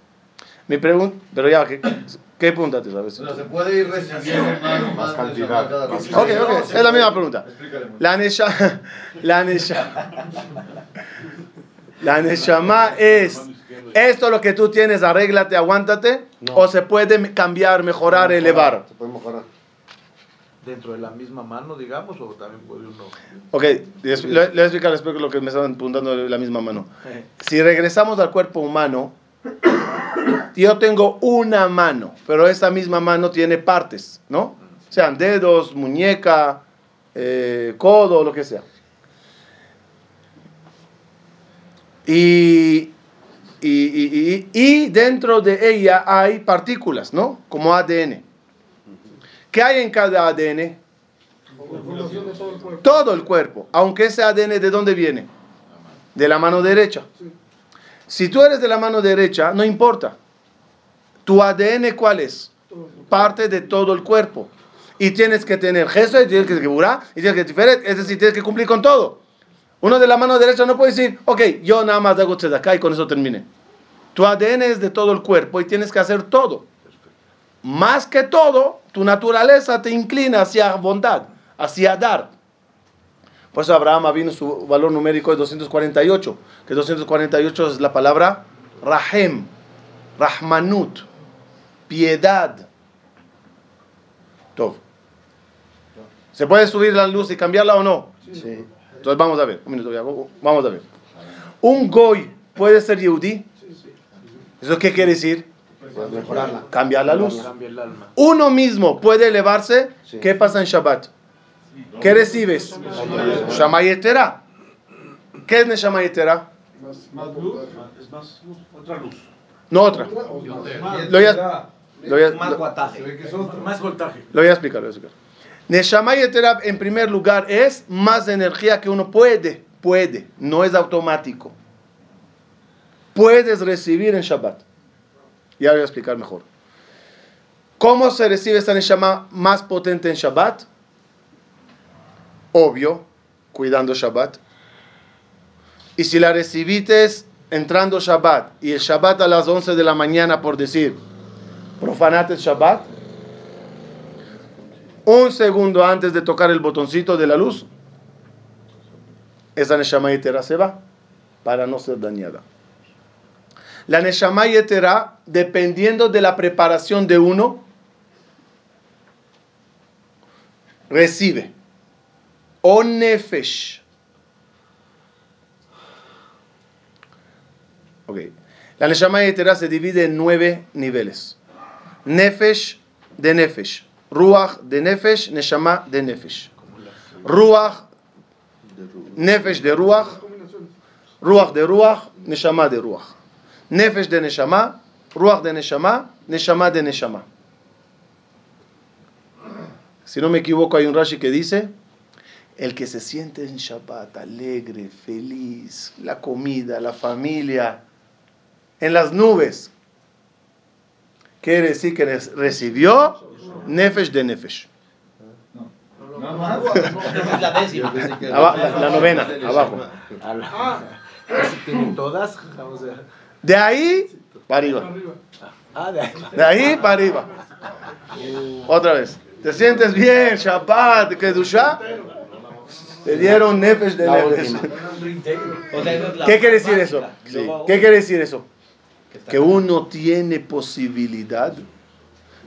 Mi pregunta, pero ya, ¿qué, qué pregunta te sabes? O sea, se puede ir recibiendo más, más, cantidad, cada. Ok, ok, es la misma pregunta. La Nesha, la Nesha, la Neshama es, esto lo que tú tienes, arréglate, aguántate, o se puede cambiar, mejorar, elevar. Se puede mejorar. Dentro de la misma mano, digamos, o también puede uno. Ok, le, le voy a explicar después lo que me estaban apuntando de la misma mano. Si regresamos al cuerpo humano, yo tengo una mano, pero esa misma mano tiene partes, ¿no? Sean dedos, muñeca, eh, codo, lo que sea. Y, y, y- y- y dentro de ella hay partículas, ¿no? Como ADN. ¿Qué hay en cada ADN? Todo el cuerpo. Aunque ese ADN de dónde viene? De la mano derecha. Si tú eres de la mano derecha, no importa. ¿Tu ADN cuál es? Parte de todo el cuerpo. Y tienes que tener gesto, y tienes que geburá, y tienes que tiferet, es decir, tienes que cumplir con todo. Uno de la mano derecha no puede decir, ok, yo nada más hago acá y con eso terminé. Tu ADN es de todo el cuerpo y tienes que hacer todo. Más que todo, tu naturaleza te inclina hacia bondad, hacia dar. Por eso Abraham vino su valor numérico es 248, que 248 es la palabra Rahem, Rahmanut, piedad. Tov. ¿Se puede subir la luz y cambiarla o no? Sí. Entonces vamos a ver, un minuto, ya, vamos a ver. ¿Un goy puede ser yehudí? ¿Eso qué quiere decir? Mejorarla. Cambia la luz. Cambia el alma. Uno mismo puede elevarse. ¿Qué pasa en Shabbat? ¿Qué recibes? Shama Yetera. ¿Qué es Neshama Yetera? Más, Más luz, es más luz, otra luz. No otra. Más, Lo voy a, lo voy a- Más voltaje. lo voy a explicar. lo voy a explicar. Neshama Yetera, en primer lugar, es más energía que uno puede. Puede. No es automático. Puedes recibir en Shabbat. Ya voy a explicar mejor. ¿Cómo se recibe esta Neshama más potente en Shabbat? Obvio, cuidando Shabbat. Y si la recibiste entrando Shabbat y el Shabbat a las 11 de la mañana, por decir, profanate el Shabbat, un segundo antes de tocar el botoncito de la luz, esa Neshama se va para no ser dañada. La Neshama Yetera, dependiendo de la preparación de uno, recibe o Nefesh. Ok. La Neshama Yetera se divide en nueve niveles. Nefesh de Nefesh. Ruach de Nefesh, Neshama de Nefesh. Ruach, Nefesh de Ruach, Ruach de Ruach, Neshama de Ruach. Nefesh de Neshama, Ruach de Neshama, Neshama de Neshama. Si no me equivoco, hay un Rashi que dice, el que se siente en Shabbat alegre, feliz, la comida, la familia, en las nubes, quiere decir que recibió Nefesh de Nefesh. La novena, abajo. Ah, ¿Tienen todas? De ahí para arriba. ah, de ahí. De ahí para arriba. Otra vez. ¿Te sientes bien? Shabbat, Kedusha. Te dieron Nefesh de La Nefesh. ¿Qué quiere decir eso? ¿Qué quiere decir eso? Que uno tiene posibilidad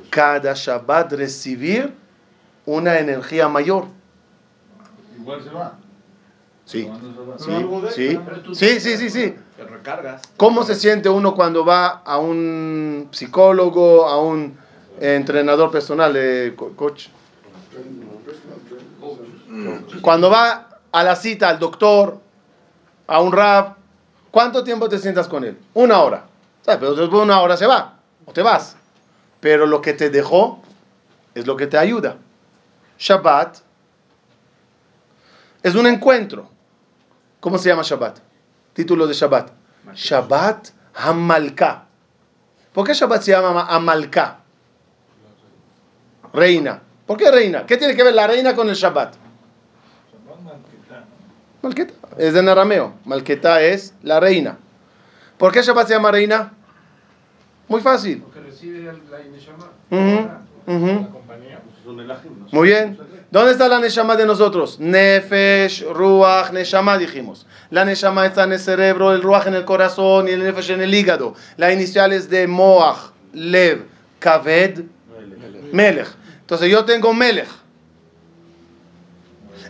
cada Shabbat recibir una energía mayor. Igual se va. Sí. Sí, sí, sí, sí, sí. ¿Cómo se siente uno cuando va a un psicólogo, a un entrenador personal coach? Cuando va a la cita al doctor, a un rap, ¿cuánto tiempo te sientas con él? Una hora. ¿Sabes? Pero después de una hora se va o te vas. Pero lo que te dejó es lo que te ayuda. Shabbat es un encuentro. ¿Cómo se llama Shabbat? Título de Shabbat. Shabbat Hamalka. ¿Por qué Shabbat se llama Amalka? Reina. ¿Por qué reina? ¿Qué tiene que ver la reina con el Shabbat? Malqueta. Es en arameo. Malqueta es la reina. ¿Por qué Shabbat se llama reina? Muy fácil. Lo que recibe la. Muy bien. ¿Dónde está la Neshama de nosotros? Nefesh, Ruach, Neshama dijimos. La Neshama está en el cerebro, el Ruach en el corazón y el Nefesh en el hígado. La inicial es de Moach, Lev, Kaved, Melech. Entonces yo tengo Melech.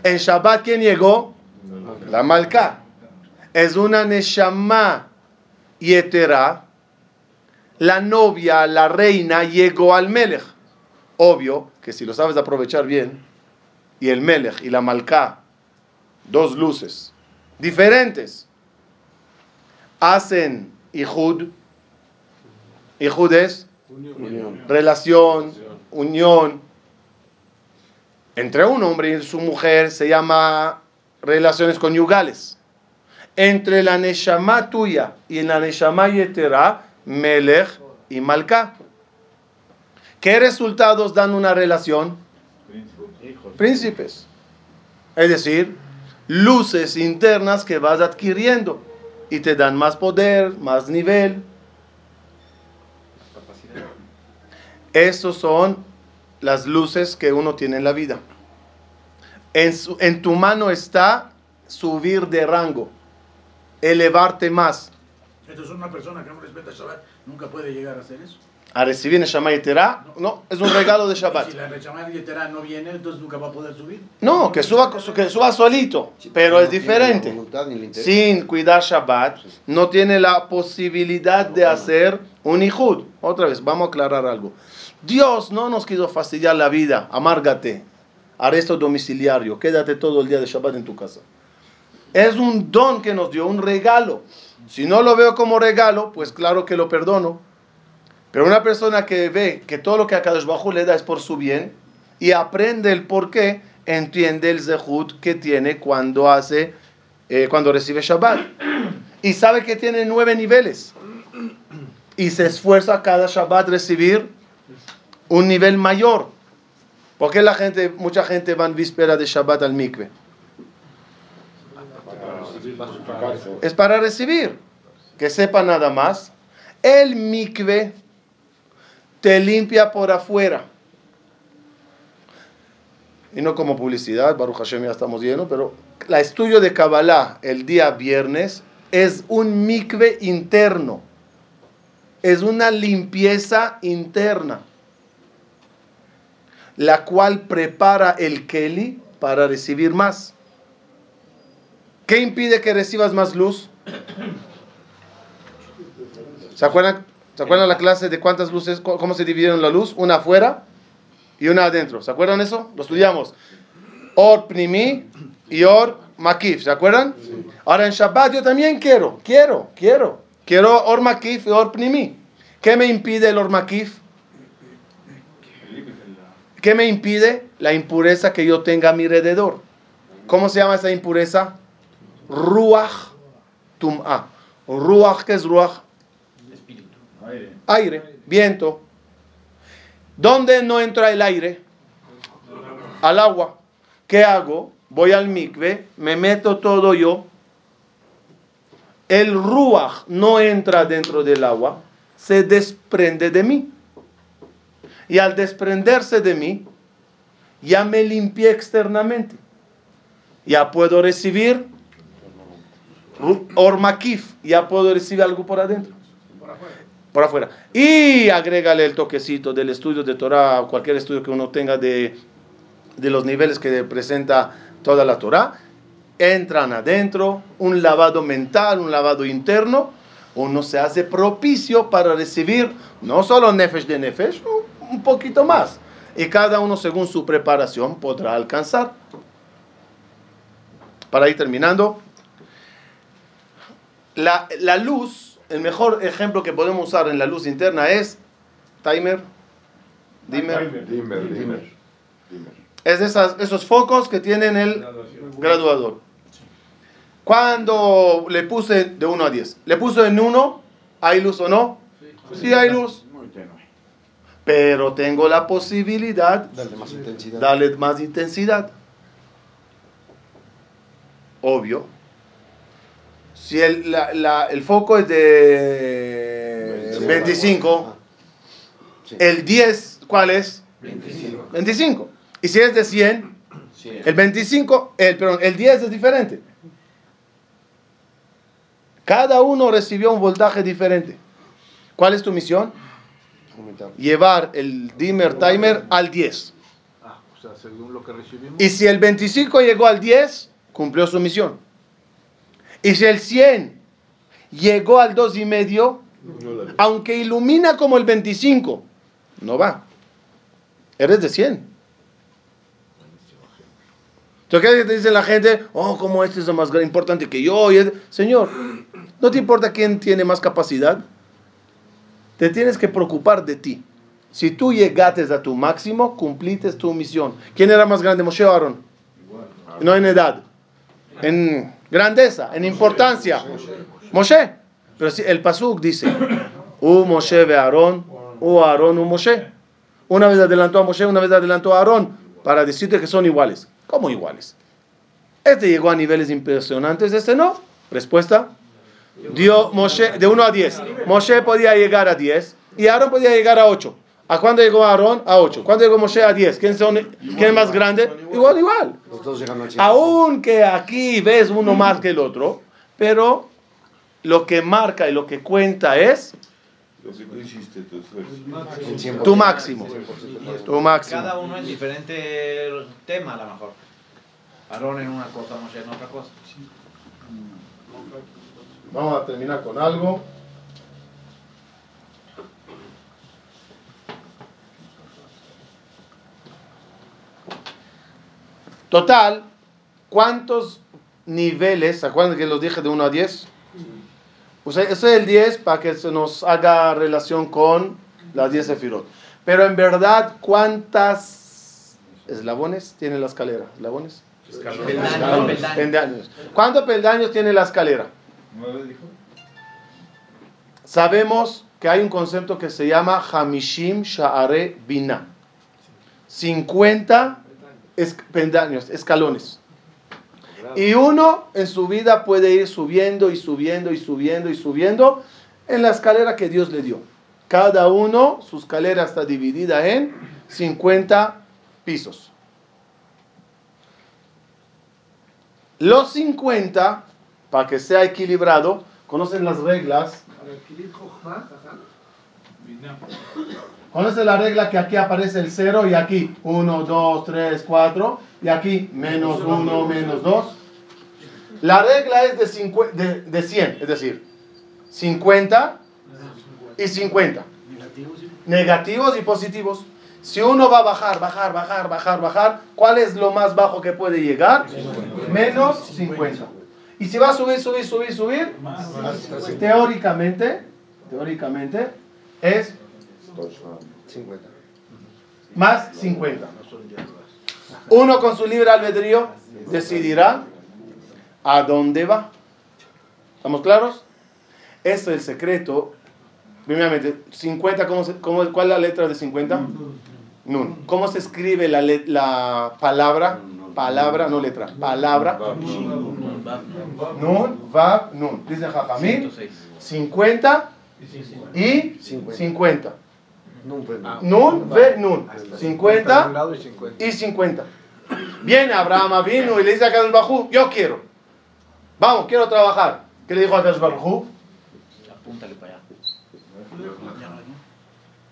En Shabbat, ¿quién llegó? La Malka. Es una Neshama Yetera. La novia, la reina, llegó al Melech. Obvio que si lo sabes aprovechar bien, y el Melech y la Malká, dos luces diferentes, hacen Ihud. Ihud es relación, unión. Entre un hombre y su mujer se llama relaciones conyugales. Entre la Neshama tuya y la Neshama Yetera, Melech y Malká. ¿Qué resultados dan una relación? Príncipes. Es decir, luces internas que vas adquiriendo y te dan más poder, más nivel. Esas son las luces que uno tiene en la vida. En, su- en tu mano está subir de rango, elevarte más. Entonces una persona que no respeta Shabbat nunca puede llegar a hacer eso. A recibir Neshama Yeterá, no, es un regalo de Shabbat. Si la Neshama Yetera no viene, entonces nunca va a poder subir. No, que suba, que suba solito, pero es diferente. Sin cuidar Shabbat, no tiene la posibilidad de hacer un Ijud. Otra vez, vamos a aclarar algo. Dios no nos quiso fastidiar la vida, amárgate, arresto domiciliario, quédate todo el día de Shabbat en tu casa. Es un don que nos dio, un regalo. Si no lo veo como regalo, pues claro que lo perdono. Pero una persona que ve que todo lo que a Kadosh Bajú le da es por su bien y aprende el por qué, entiende el zehut que tiene cuando hace, eh, cuando recibe Shabbat. Y sabe que tiene nueve niveles. Y se esfuerza cada Shabbat recibir un nivel mayor. ¿Por qué la gente, mucha gente va en víspera de Shabbat al mikve? Es para recibir. Que sepa nada más. El mikve te limpia por afuera. Y no como publicidad, Baruch Hashem ya estamos llenos, pero el estudio de Kabbalah el día viernes es un mikve interno. Es una limpieza interna, la cual prepara el Keli para recibir más. ¿Qué impide que recibas más luz? ¿Se acuerdan, ¿Se acuerdan la clase de cuántas luces, cómo se dividieron la luz? Una afuera y una adentro. ¿Se acuerdan eso? Lo estudiamos. Or primi y or makif. ¿Se acuerdan? Ahora en Shabbat yo también quiero, quiero, quiero. Quiero or makif y or primi. ¿Qué me impide el or makif? ¿Qué me impide? La impureza que yo tenga a mi alrededor. ¿Cómo se llama esa impureza? Ruach tum'a. Ruach, ¿qué es ruach? Aire, viento. ¿Dónde no entra el aire? Al agua. ¿Qué hago? Voy al mikve, me meto todo yo. El ruach no entra dentro del agua, se desprende de mí. Y al desprenderse de mí, ya me limpié externamente. Ya puedo recibir ormakif, ya puedo recibir algo por adentro por afuera. Y agrégale el toquecito del estudio de Torah, cualquier estudio que uno tenga de, de los niveles que presenta toda la Torah. Entran adentro, un lavado mental, un lavado interno. Uno se hace propicio para recibir no solo nefesh de nefesh, un poquito más. Y cada uno según su preparación podrá alcanzar. Para ir terminando, la, la luz el mejor ejemplo que podemos usar en la luz interna es timer, dimmer. Dimmer, dimmer. Es de esas, esos focos que tienen el graduador. Cuando le puse de 1 a 10, le puse en 1, ¿hay luz o no? Sí hay luz. Pero tengo la posibilidad Darle más intensidad. darle más intensidad. Obvio. Si el, la- la- el foco es de 25, el 10, ¿cuál es? 25. Y si es de 100, el 25, el, perdón, el 10 es diferente. Cada uno recibió un voltaje diferente. ¿Cuál es tu misión? Llevar el dimmer timer al 10. Ah, o sea, según lo que recibimos. Y si el 25 llegó al 10, cumplió su misión. Y si el 100 llegó al 2 y medio, aunque ilumina como el 25, no va. Eres de 100. Entonces, ¿qué te dice la gente? Oh, como este es lo más importante que yo. Señor, ¿no te importa quién tiene más capacidad? Te tienes que preocupar de ti. Si tú llegaste a tu máximo, cumpliste tu misión. ¿Quién era más grande, Moshe o Aarón? No en edad, en grandeza, en importancia. Moshe. Pero si el Pasuk dice, U Moshe ve Aarón, U Aarón, U Moshe. Una vez adelantó a Moshe, una vez adelantó a Aarón, para decirte que son iguales. ¿Cómo iguales? Este llegó a niveles impresionantes, este no. Respuesta. Dio Moshe de 1 a 10. Moshe podía llegar a 10 y Aarón podía llegar a 8. ¿A cuándo llegó Aarón? A 8. ¿Cuándo llegó Moshe? A 10. ¿Quién, son, ¿Quién es más grande? Igual, igual. Los dos llegan al 100. Aunque aquí ves uno más que el otro, pero lo que marca y lo que cuenta es Lo que tú hiciste, tu esfuerzo. El 100%. Tu máximo. Tu máximo. Cada uno en diferente tema, a lo mejor. Aarón en una cosa, Moshe en otra cosa. Vamos a terminar con algo. Total, ¿cuántos niveles? ¿Se acuerdan que los dije de 1 a 10? O sea, ese es el 10 para que se nos haga relación con las 10 sefirot. Pero en verdad, ¿cuántas eslabones tiene la escalera? ¿Eslabones? Peldaños, Escalones, peldaños. peldaños. ¿Cuántos peldaños tiene la escalera? ¿Nueve dijo? Sabemos que hay un concepto que se llama Hamishim Sha'are Bina. 50 es- escalones. Y uno en su vida puede ir subiendo y subiendo y subiendo y subiendo en la escalera que Dios le dio. Cada uno, su escalera está dividida en 50 pisos. Los 50, para que sea equilibrado, conocen las reglas Para adquirir Jochma, ajá. ¿Conoce la regla que aquí aparece el 0 y aquí 1, 2, 3, 4 y aquí menos 1, menos 2? La regla es de, cincu- de, de 100, es decir, 50 y 50. Negativos y positivos. Si uno va a bajar, bajar, bajar, bajar, bajar, ¿cuál es lo más bajo que puede llegar? Menos 50. Y si va a subir, subir, subir, subir, teóricamente, teóricamente es 50. más 50. Uno con su libre albedrío decidirá a dónde va. ¿Estamos claros? Eso es el secreto. Primeramente, 50, ¿cómo se- cómo- ¿cuál es la letra de 50? Nun. ¿Cómo se escribe la, le- la palabra? Palabra, no letra. Palabra. Nun, Vav, Nun. Dice Jajamín. 50 y 50. Nun, Ve, Nun. 50 y 50. Viene Abraham vino y le dice a Kadosh Bajú, yo quiero. Vamos, quiero trabajar. ¿Qué le dijo a Kadosh Bajú? Apúntale para allá.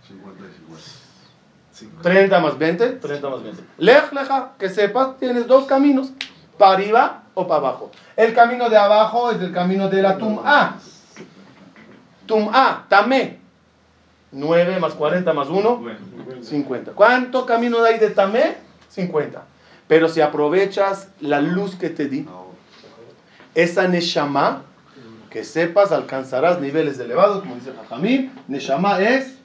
50 y 50. 30 más 20, 30 más 20. Lej, leja, que sepas, tienes dos caminos, para arriba o para abajo. El camino de abajo es el camino de la Tum'a. Tum'a, Tamé. 9 más 40 más 1, 50. ¿Cuánto camino hay de Tamé? 50. Pero si aprovechas la luz que te di, esa Neshama, que sepas, alcanzarás niveles elevados, como dice Jajamín. Neshama es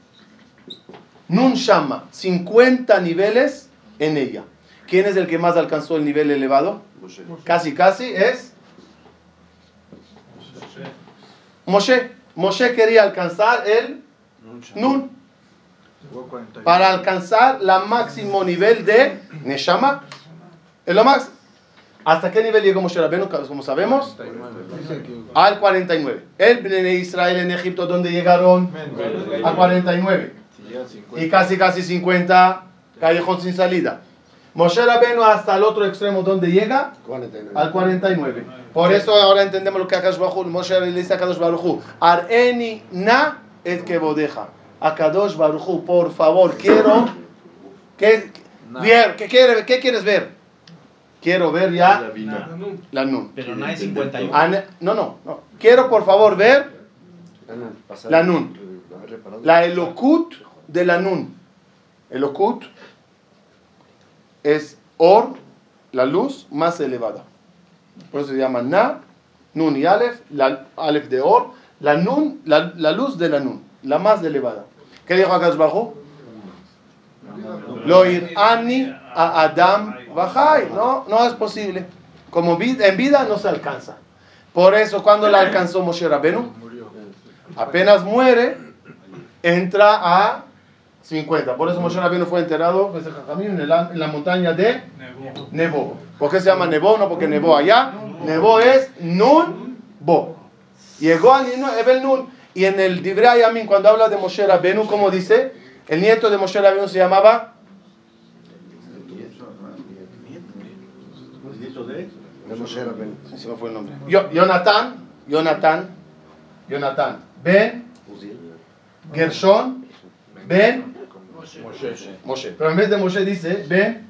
Nun Shama, 50 niveles en ella. ¿Quién es el que más alcanzó el nivel elevado? Casi, casi es Moshe. Moshe quería alcanzar el Nun para alcanzar el máximo nivel de Neshama. Es lo más. ¿Hasta qué nivel llegó Moshe Rabbeinu? Como sabemos, al 49. El Bnei Israel en Egipto, ¿dónde llegaron? A 49 y casi casi 50 callejón sin salida. Moshe Rabbeinu hasta el otro extremo, ¿dónde llega? 49. Al 49. Por eso ahora entendemos lo que Akash Baruj Moshe le dice a Akadosh Baruj Areni na et que bodeja. Akadosh Baruj por favor, quiero ¿qué, ver, ¿qué, quiere- ¿qué quieres ver? Quiero ver ya la Nun. Pero no hay 51. Ane- No, no, no. Quiero por favor ver la Nun. La Elokut de la Nun. Elokut es Or, la luz más elevada. Por eso se llama Na, Nun y Aleph, la Aleph de Or, la Nun, la, la luz de la Nun, la más elevada. ¿Qué dijo acá abajo? Lo ani a Adam Bajai. No, no es posible. Como en vida no se alcanza. Por eso cuando la alcanzó Moshe Rabenu, apenas muere, entra a 50. Por eso Moshe Rabbeinu fue enterrado pues, en la, en la montaña de Nebo. ¿Por qué se llama Nebo? No porque nevó allá. Nebo es Nun Bo. Llegó al Nun- Ebel Nun. Y en el Divrei Yamin, cuando habla de Moshe Rabbeinu, ¿cómo dice? El nieto de Moshe Rabbeinu se llamaba De Moshe Rabbeinu. se me fue el nombre. Jonathan, Jonathan, Jonathan, Ben Gershon, Ben, Moshe. Pero en vez de Moshe dice Ben,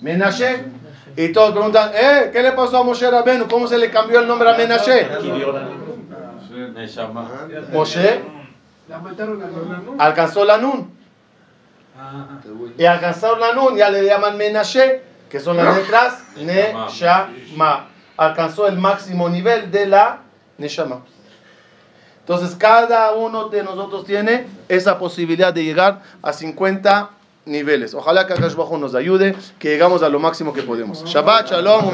Menashe. Y todos preguntan, eh, ¿qué le pasó a Moshe Rabenu? ¿Cómo se le cambió el nombre a Menashe? Moshe alcanzó la Nun. Y alcanzaron la Nun, ya le llaman Menashe, que son las letras Neshama. Alcanzó el máximo nivel de la Neshama. Entonces, cada uno de nosotros tiene esa posibilidad de llegar a 50 niveles. Ojalá que Akash Bajo nos ayude, que llegamos a lo máximo que podemos. Shabbat, Shalom.